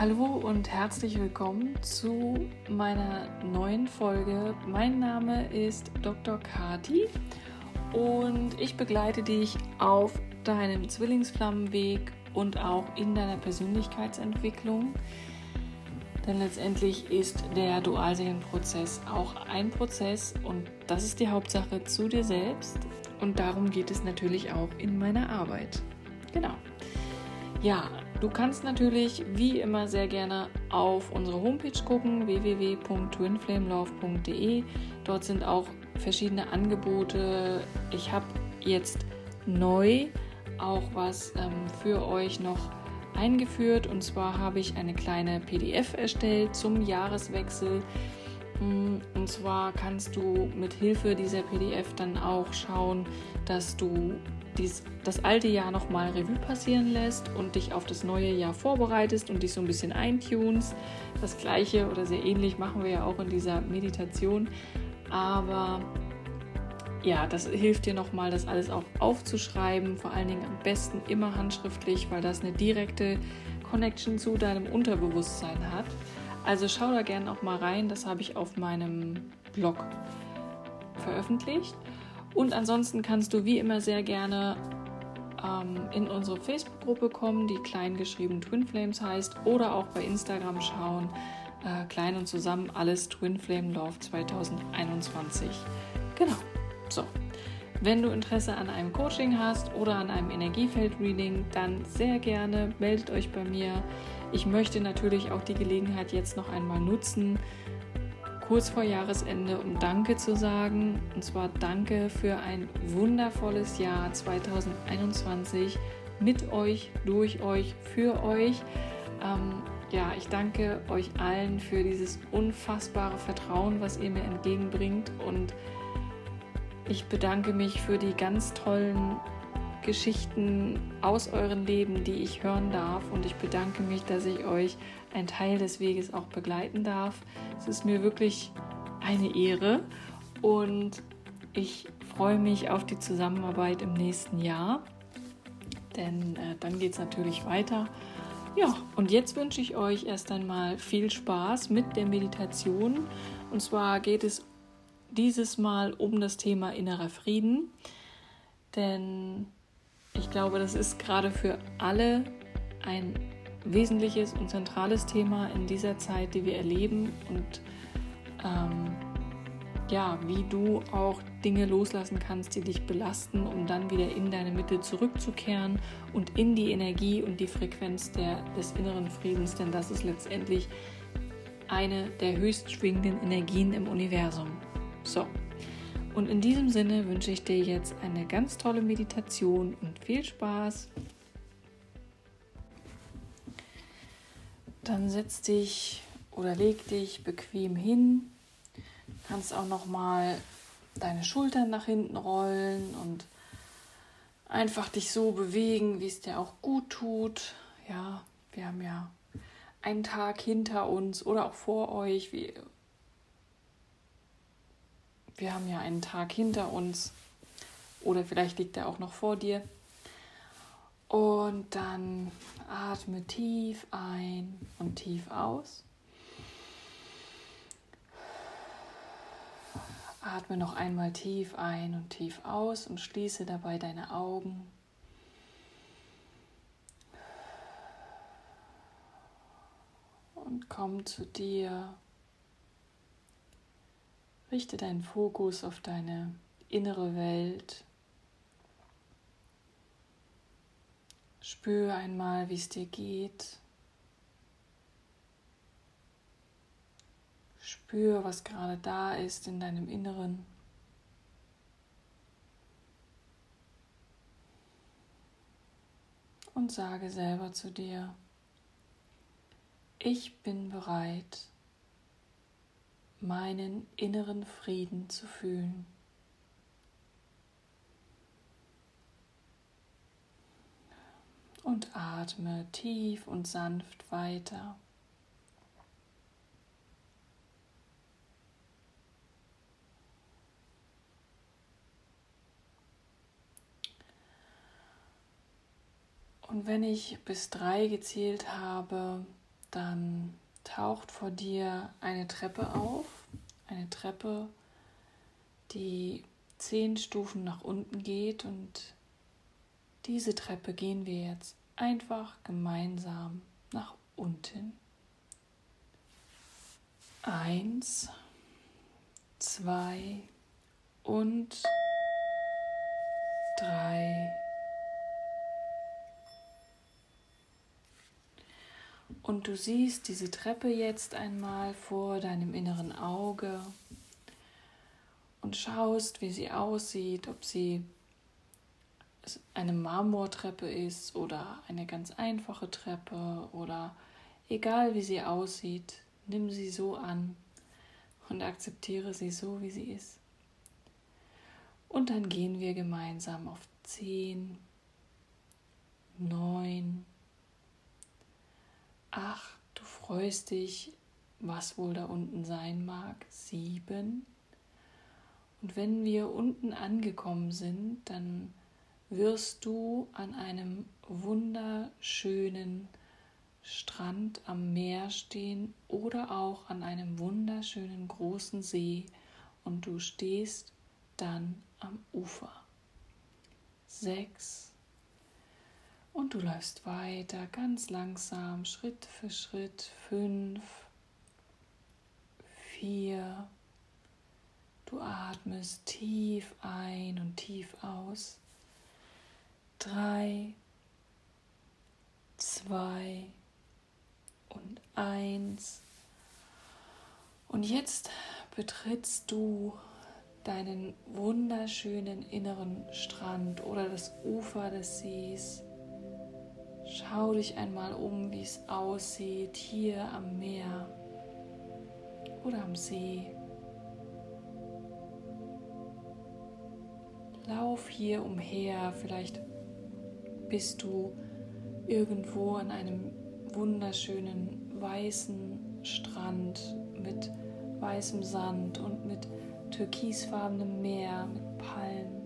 Hallo und herzlich willkommen zu meiner neuen Folge. Mein Name ist Dr. Kati und ich begleite dich auf deinem Zwillingsflammenweg und auch in deiner Persönlichkeitsentwicklung. Denn letztendlich ist der Dualseelenprozess auch ein Prozess und das ist die Hauptsache zu dir selbst und darum geht es natürlich auch in meiner Arbeit. Genau. Ja, du kannst natürlich wie immer sehr gerne auf unsere Homepage gucken, www.twinflamelove.de. Dort sind auch verschiedene Angebote. Ich habe jetzt neu auch was ähm, für euch noch eingeführt und zwar habe ich eine kleine PDF erstellt zum Jahreswechsel. Mm, und zwar kannst du mit Hilfe dieser PDF dann auch schauen, dass du dies, das alte Jahr nochmal Revue passieren lässt und dich auf das neue Jahr vorbereitest und dich so ein bisschen eintunst. Das gleiche oder sehr ähnlich machen wir ja auch in dieser Meditation. Aber ja, das hilft dir nochmal, das alles auch aufzuschreiben. Vor allen Dingen am besten immer handschriftlich, weil das eine direkte Connection zu deinem Unterbewusstsein hat. Also schau da gerne auch mal rein. Das habe ich auf meinem Blog veröffentlicht. Und ansonsten kannst du wie immer sehr gerne ähm, in unsere Facebook-Gruppe kommen, die klein geschrieben Twin Flames heißt, oder auch bei Instagram schauen. Äh, klein und zusammen alles Twin Flame Love 2021. Genau. So. Wenn du Interesse an einem Coaching hast oder an einem Energiefeld-Reading, dann sehr gerne meldet euch bei mir. Ich möchte natürlich auch die Gelegenheit jetzt noch einmal nutzen, kurz vor Jahresende, um Danke zu sagen. Und zwar Danke für ein wundervolles Jahr 2021 mit euch, durch euch, für euch. Ähm, ja, ich danke euch allen für dieses unfassbare Vertrauen, was ihr mir entgegenbringt. Und ich bedanke mich für die ganz tollen Geschichten aus euren Leben, die ich hören darf. Und ich bedanke mich, dass ich euch ein Teil des Weges auch begleiten darf. Es ist mir wirklich eine Ehre und ich freue mich auf die Zusammenarbeit im nächsten Jahr, denn äh, dann geht es natürlich weiter. Ja, und jetzt wünsche ich euch erst einmal viel Spaß mit der Meditation. Und zwar geht es dieses Mal um das Thema innerer Frieden, denn ich glaube, das ist gerade für alle ein wesentliches und zentrales Thema in dieser Zeit, die wir erleben und ähm, ja, wie du auch Dinge loslassen kannst, die dich belasten, um dann wieder in deine Mitte zurückzukehren und in die Energie und die Frequenz der, des inneren Friedens, denn das ist letztendlich eine der höchst schwingenden Energien im Universum. So, und in diesem Sinne wünsche ich dir jetzt eine ganz tolle Meditation und viel Spaß. Dann setz dich oder leg dich bequem hin. Du kannst auch noch mal deine Schultern nach hinten rollen und einfach dich so bewegen, wie es dir auch gut tut. Ja, wir haben ja einen Tag hinter uns oder auch vor euch. Wir, wir haben ja einen Tag hinter uns oder vielleicht liegt er auch noch vor dir. Und dann atme tief ein und tief aus. Atme noch einmal tief ein und tief aus und schließe dabei deine Augen. Und komm zu dir. Richte deinen Fokus auf deine innere Welt. Spür einmal, wie es dir geht. Spür, was gerade da ist in deinem Inneren. Und sage selber zu dir, ich bin bereit, meinen inneren Frieden zu fühlen. Und atme tief und sanft weiter. Und wenn ich bis drei gezählt habe, dann taucht vor dir eine Treppe auf, eine Treppe, die zehn Stufen nach unten geht und diese Treppe gehen wir jetzt einfach gemeinsam nach unten. Eins, zwei und drei. Und du siehst diese Treppe jetzt einmal vor deinem inneren Auge und schaust, wie sie aussieht, ob sie eine Marmortreppe ist oder eine ganz einfache Treppe oder egal wie sie aussieht, nimm sie so an und akzeptiere sie so, wie sie ist. Und dann gehen wir gemeinsam auf 10, 9, 8, du freust dich, was wohl da unten sein mag, 7. Und wenn wir unten angekommen sind, dann wirst du an einem wunderschönen Strand am Meer stehen oder auch an einem wunderschönen großen See und du stehst dann am Ufer. Sechs. Und du läufst weiter ganz langsam, Schritt für Schritt. Fünf. Vier. Du atmest tief ein und tief aus drei, zwei und eins. Und jetzt betrittst du deinen wunderschönen inneren Strand oder das Ufer des Sees. Schau dich einmal um, wie es aussieht hier am Meer oder am See. Lauf hier umher, vielleicht bist du irgendwo an einem wunderschönen weißen Strand mit weißem Sand und mit türkisfarbenem Meer, mit Palmen.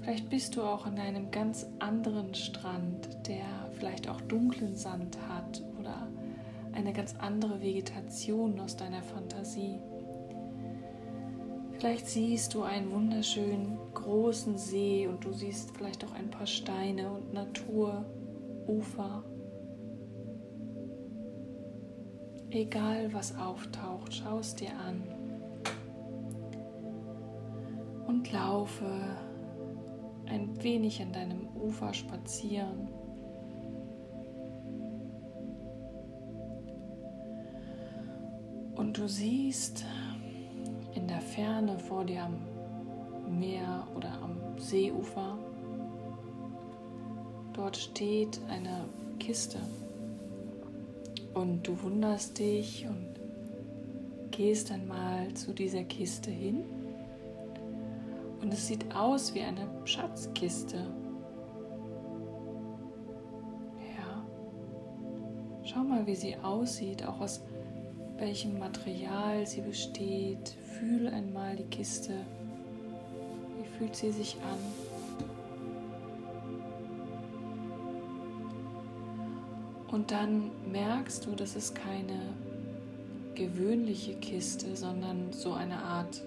Vielleicht bist du auch an einem ganz anderen Strand, der vielleicht auch dunklen Sand hat oder eine ganz andere Vegetation aus deiner Fantasie. Vielleicht siehst du einen wunderschönen großen See und du siehst vielleicht auch ein paar Steine und Natur, Ufer. Egal was auftaucht, schau es dir an und laufe ein wenig an deinem Ufer spazieren. Und du siehst in der Ferne vor dir am Meer oder am Seeufer. Dort steht eine Kiste und du wunderst dich und gehst einmal zu dieser Kiste hin und es sieht aus wie eine Schatzkiste. Ja, schau mal, wie sie aussieht, auch aus welchem Material sie besteht. Fühl einmal die Kiste fühlt sie sich an. Und dann merkst du, das ist keine gewöhnliche Kiste, sondern so eine Art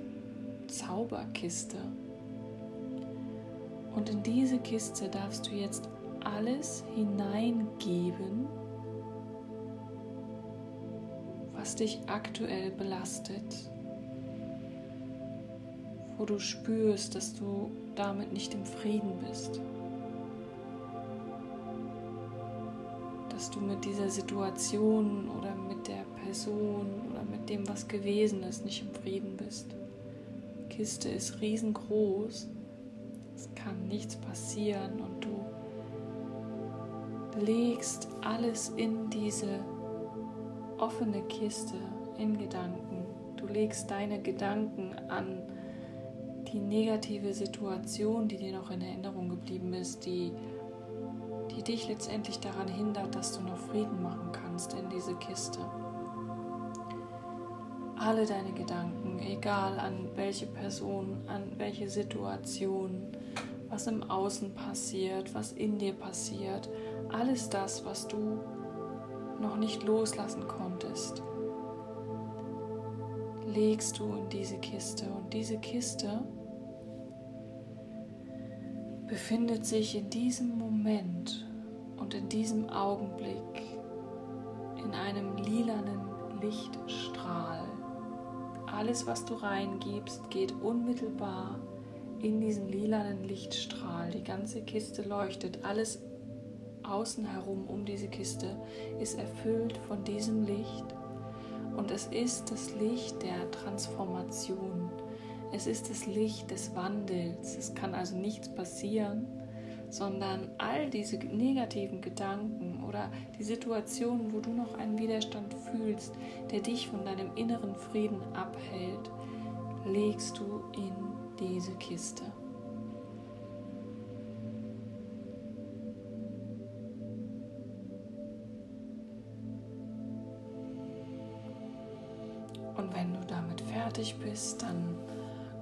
Zauberkiste. Und in diese Kiste darfst du jetzt alles hineingeben, dich aktuell belastet wo du spürst, dass du damit nicht im Frieden bist. Dass du mit dieser Situation oder mit der Person oder mit dem, was gewesen ist, nicht im Frieden bist. Die Kiste ist riesengroß. Es kann nichts passieren und du legst alles in diese offene Kiste in Gedanken. Du legst deine Gedanken an die negative Situation, die dir noch in Erinnerung geblieben ist, die, die dich letztendlich daran hindert, dass du noch Frieden machen kannst in diese Kiste. Alle deine Gedanken, egal an welche Person, an welche Situation, was im Außen passiert, was in dir passiert, alles das, was du noch nicht loslassen konntest, legst du in diese Kiste und diese Kiste befindet sich in diesem Moment und in diesem Augenblick in einem lilanen Lichtstrahl. Alles, was du reingibst, geht unmittelbar in diesen lilanen Lichtstrahl. Die ganze Kiste leuchtet, alles außen herum um diese Kiste ist erfüllt von diesem Licht und es ist das Licht der Transformation. Es ist das Licht des Wandels. Es kann also nichts passieren, sondern all diese negativen Gedanken oder die Situationen, wo du noch einen Widerstand fühlst, der dich von deinem inneren Frieden abhält, legst du in diese Kiste. Fertig bist, dann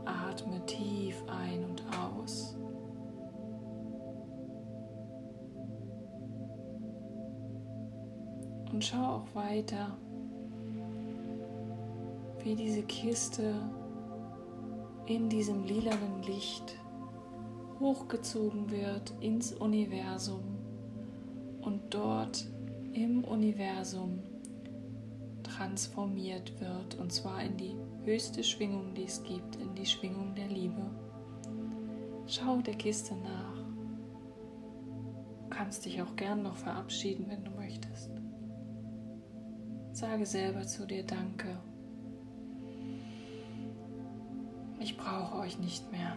atme tief ein und aus. Und schau auch weiter, wie diese Kiste in diesem lilanen Licht hochgezogen wird ins Universum und dort im Universum transformiert wird und zwar in die höchste Schwingung, die es gibt, in die Schwingung der Liebe. Schau der Kiste nach. Du kannst dich auch gern noch verabschieden, wenn du möchtest. Sage selber zu dir Danke. Ich brauche euch nicht mehr.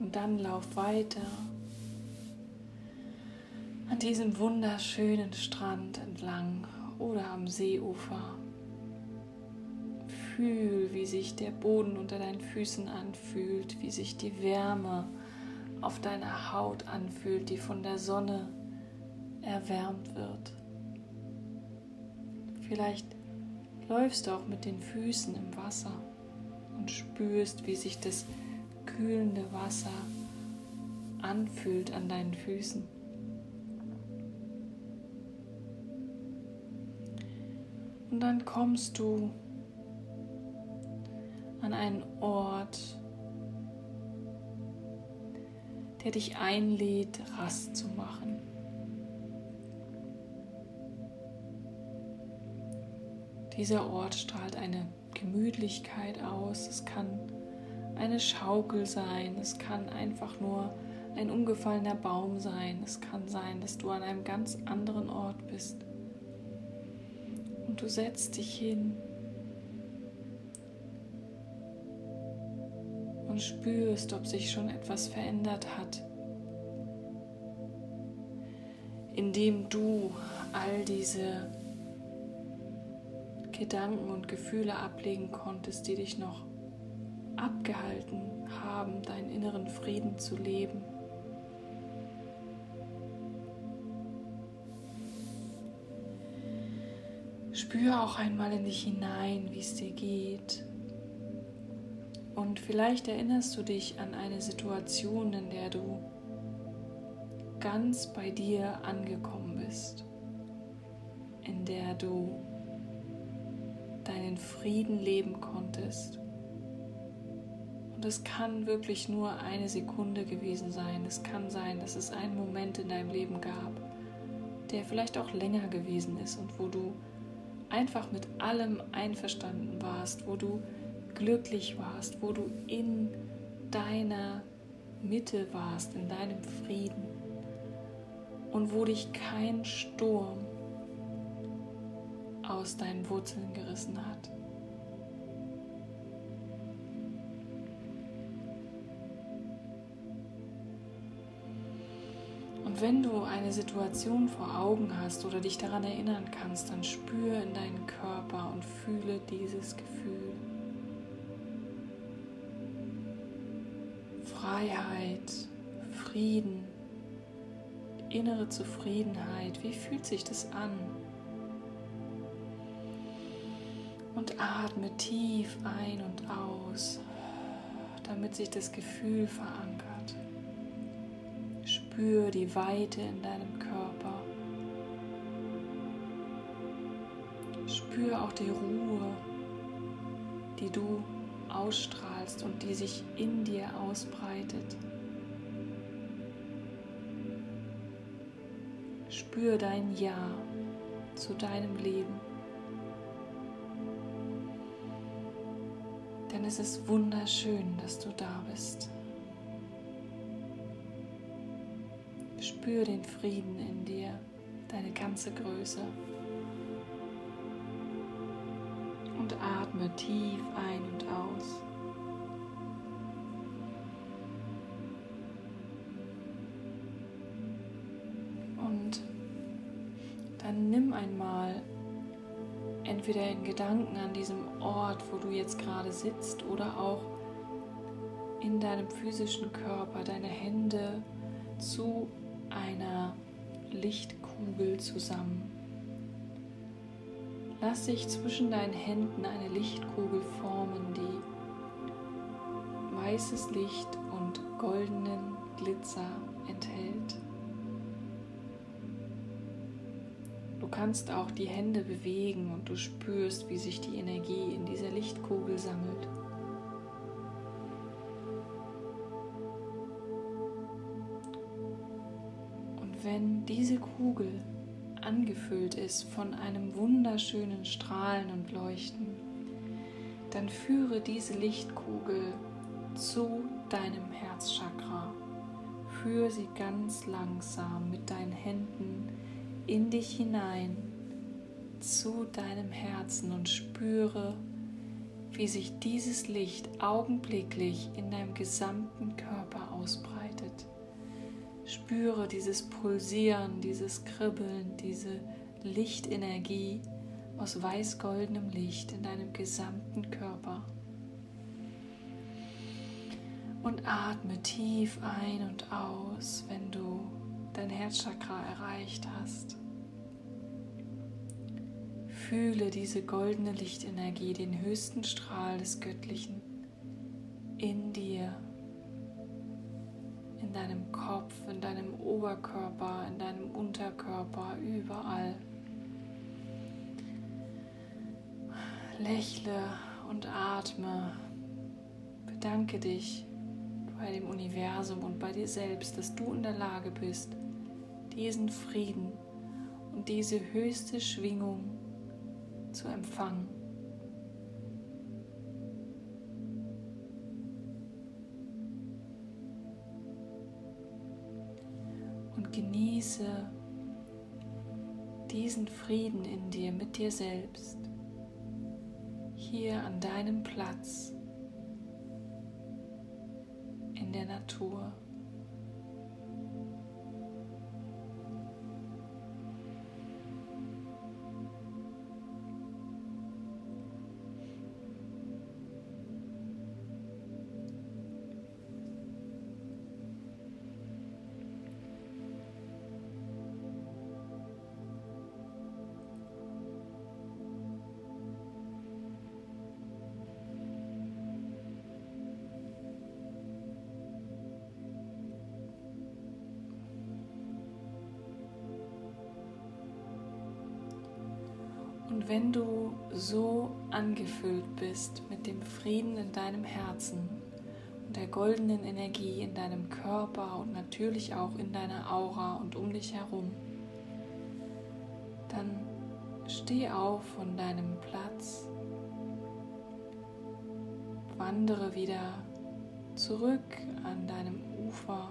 Und dann lauf weiter an diesem wunderschönen Strand entlang oder am Seeufer. Fühl, wie sich der Boden unter deinen Füßen anfühlt, wie sich die Wärme auf deiner Haut anfühlt, die von der Sonne erwärmt wird. Vielleicht läufst du auch mit den Füßen im Wasser und spürst, wie sich das kühlende Wasser anfühlt an deinen Füßen. Und dann kommst du an einen Ort, der dich einlädt, Rast zu machen. Dieser Ort strahlt eine Gemütlichkeit aus. Es kann eine Schaukel sein. Es kann einfach nur ein umgefallener Baum sein. Es kann sein, dass du an einem ganz anderen Ort bist. Und du setzt dich hin und spürst, ob sich schon etwas verändert hat, indem du all diese Gedanken und Gefühle ablegen konntest, die dich noch abgehalten haben, deinen inneren Frieden zu leben. Spür auch einmal in dich hinein, wie es dir geht. Und vielleicht erinnerst du dich an eine Situation, in der du ganz bei dir angekommen bist, in der du deinen Frieden leben konntest. Und es kann wirklich nur eine Sekunde gewesen sein. Es kann sein, dass es einen Moment in deinem Leben gab, der vielleicht auch länger gewesen ist und wo du einfach mit allem einverstanden warst, wo du glücklich warst, wo du in deiner Mitte warst, in deinem Frieden und wo dich kein Sturm aus deinen Wurzeln gerissen hat. Und wenn du eine Situation vor Augen hast oder dich daran erinnern kannst, dann spüre in deinen Körper und fühle dieses Gefühl. Freiheit, Frieden, innere Zufriedenheit. Wie fühlt sich das an? Und atme tief ein und aus, damit sich das Gefühl verankert. Spür die Weite in deinem Körper. Spür auch die Ruhe, die du ausstrahlst und die sich in dir ausbreitet. Spür dein Ja zu deinem Leben. Denn es ist wunderschön, dass du da bist. Spür den Frieden in dir, deine ganze Größe. Und atme tief ein und aus. Und dann nimm einmal entweder in Gedanken an diesem Ort, wo du jetzt gerade sitzt, oder auch in deinem physischen Körper deine Hände zu einer Lichtkugel zusammen. Lass sich zwischen deinen Händen eine Lichtkugel formen, die weißes Licht und goldenen Glitzer enthält. Du kannst auch die Hände bewegen und du spürst, wie sich die Energie in dieser Lichtkugel sammelt. Wenn diese Kugel angefüllt ist von einem wunderschönen Strahlen und Leuchten, dann führe diese Lichtkugel zu deinem Herzchakra. Führe sie ganz langsam mit deinen Händen in dich hinein zu deinem Herzen und spüre, wie sich dieses Licht augenblicklich in deinem gesamten Körper ausbreitet. Spüre dieses Pulsieren, dieses Kribbeln, diese Lichtenergie aus weiß-goldenem Licht in deinem gesamten Körper. Und atme tief ein und aus, wenn du dein Herzchakra erreicht hast. Fühle diese goldene Lichtenergie, den höchsten Strahl des Göttlichen in dir in deinem Kopf, in deinem Oberkörper, in deinem Unterkörper, überall. Lächle und atme. Bedanke dich bei dem Universum und bei dir selbst, dass du in der Lage bist, diesen Frieden und diese höchste Schwingung zu empfangen. Genieße diesen Frieden in dir mit dir selbst, hier an deinem Platz Wenn du so angefüllt bist mit dem Frieden in deinem Herzen und der goldenen Energie in deinem Körper und natürlich auch in deiner Aura und um dich herum, dann steh auf von deinem Platz, wandere wieder zurück an deinem Ufer,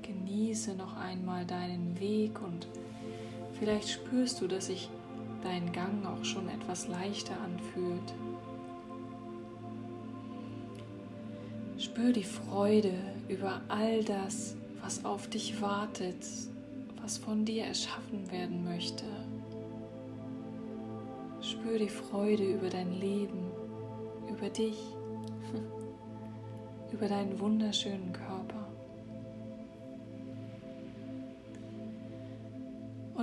genieße noch einmal deinen Weg und Vielleicht spürst du, dass sich dein Gang auch schon etwas leichter anfühlt. Spür die Freude über all das, was auf dich wartet, was von dir erschaffen werden möchte. Spür die Freude über dein Leben, über dich, über deinen wunderschönen Körper.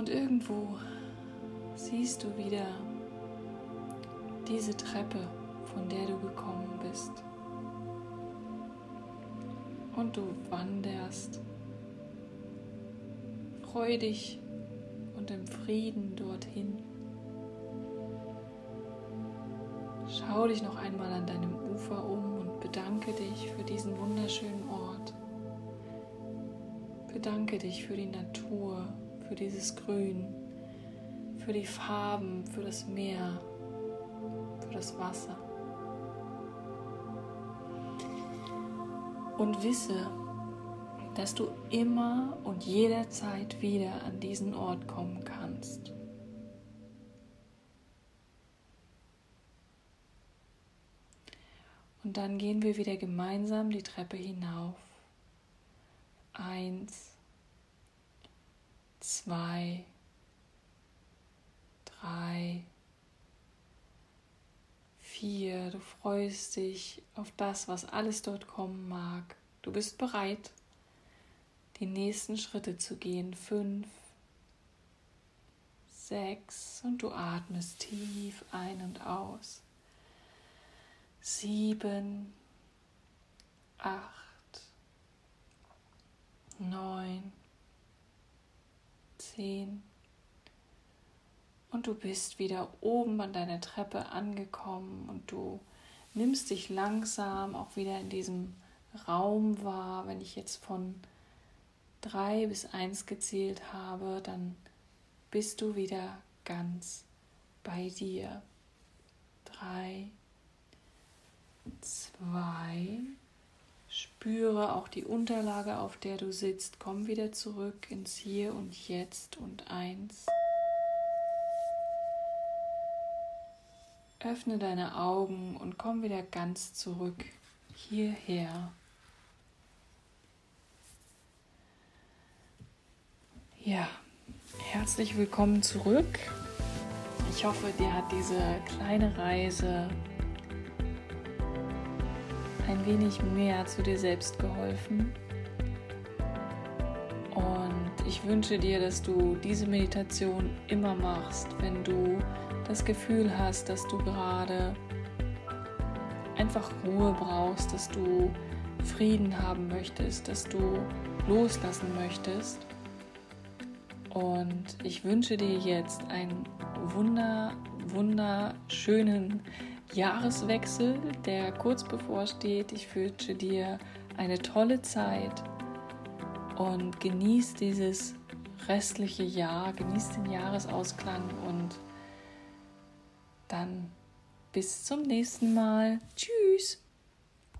Und irgendwo siehst du wieder diese Treppe, von der du gekommen bist. und du wanderst freudig und im Frieden dorthin. Schau dich noch einmal an deinem Ufer um und bedanke dich für diesen wunderschönen Ort. Bedanke dich für die Natur, für dieses Grün, für die Farben, für das Meer, für das Wasser. Und wisse, dass du immer und jederzeit wieder an diesen Ort kommen kannst. Und dann gehen wir wieder gemeinsam die Treppe hinauf. Eins, zwei, drei, vier. Du freust dich auf das, was alles dort kommen mag. Du bist bereit, die nächsten Schritte zu gehen. Fünf, sechs und du atmest tief ein und aus sieben, acht, neun, zehn. Und du bist wieder oben an deiner Treppe angekommen und du nimmst dich langsam auch wieder in diesem Raum wahr. Wenn ich jetzt von drei bis eins gezählt habe, dann bist du wieder ganz bei dir. Drei, zwei. Spüre auch die Unterlage, auf der du sitzt. Komm wieder zurück ins Hier und Jetzt und eins. Öffne deine Augen und komm wieder ganz zurück hierher. Ja, herzlich willkommen zurück. Ich hoffe, dir hat diese kleine Reise ein wenig mehr zu dir selbst geholfen. Und ich wünsche dir, dass du diese Meditation immer machst, wenn du das Gefühl hast, dass du gerade einfach Ruhe brauchst, dass du Frieden haben möchtest, dass du loslassen möchtest. Und ich wünsche dir jetzt einen wunder, wunderschönen Jahreswechsel, der kurz bevorsteht. Ich wünsche dir eine tolle Zeit und genieß dieses restliche Jahr, genieß den Jahresausklang und dann bis zum nächsten Mal. Tschüss.